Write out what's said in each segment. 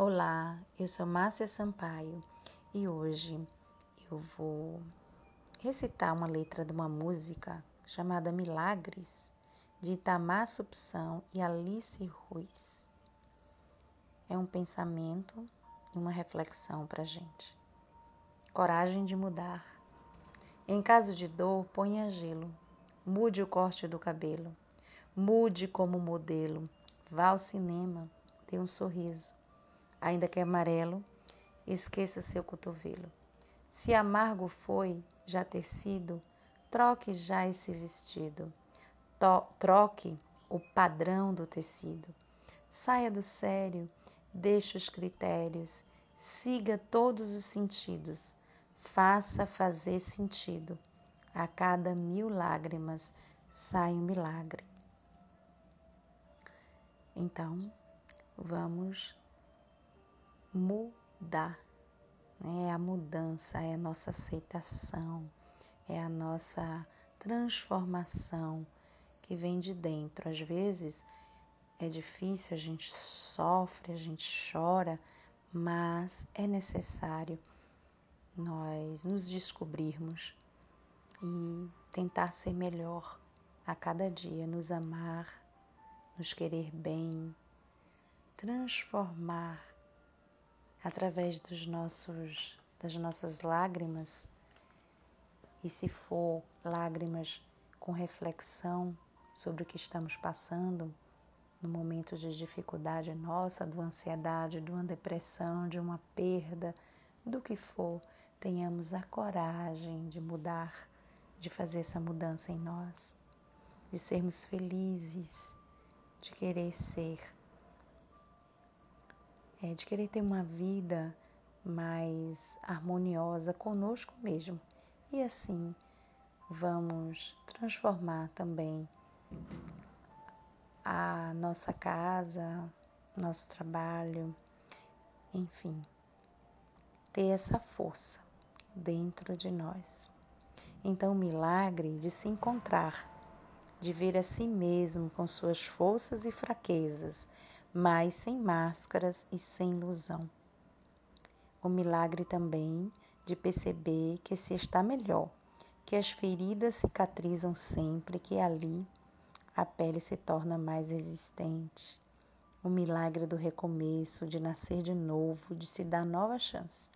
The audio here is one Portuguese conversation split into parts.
Olá, eu sou Márcia Sampaio e hoje eu vou recitar uma letra de uma música chamada Milagres, de Itamar Supção e Alice Ruiz. É um pensamento e uma reflexão para gente. Coragem de mudar. Em caso de dor, ponha gelo. Mude o corte do cabelo. Mude como modelo. Vá ao cinema. Dê um sorriso ainda que amarelo, esqueça seu cotovelo. Se amargo foi já ter sido, troque já esse vestido. To troque o padrão do tecido. Saia do sério, deixe os critérios, siga todos os sentidos, faça fazer sentido. A cada mil lágrimas sai um milagre. Então, vamos mudar. Né? É a mudança, é a nossa aceitação, é a nossa transformação que vem de dentro. Às vezes é difícil, a gente sofre, a gente chora, mas é necessário nós nos descobrirmos e tentar ser melhor a cada dia, nos amar, nos querer bem, transformar através dos nossos das nossas lágrimas, e se for lágrimas com reflexão sobre o que estamos passando no momento de dificuldade nossa, de uma ansiedade, de uma depressão, de uma perda, do que for, tenhamos a coragem de mudar, de fazer essa mudança em nós, de sermos felizes, de querer ser é, de querer ter uma vida mais harmoniosa conosco mesmo. E assim vamos transformar também a nossa casa, nosso trabalho, enfim, ter essa força dentro de nós. Então, o milagre de se encontrar, de ver a si mesmo com suas forças e fraquezas, mas sem máscaras e sem ilusão. O milagre também de perceber que se está melhor, que as feridas cicatrizam sempre, que ali a pele se torna mais resistente. O milagre do recomeço, de nascer de novo, de se dar nova chance.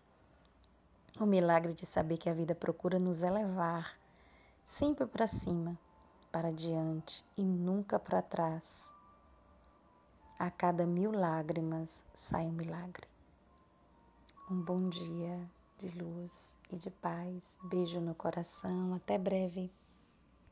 O milagre de saber que a vida procura nos elevar, sempre para cima, para diante e nunca para trás. A cada mil lágrimas sai um milagre. Um bom dia de luz e de paz. Beijo no coração. Até breve.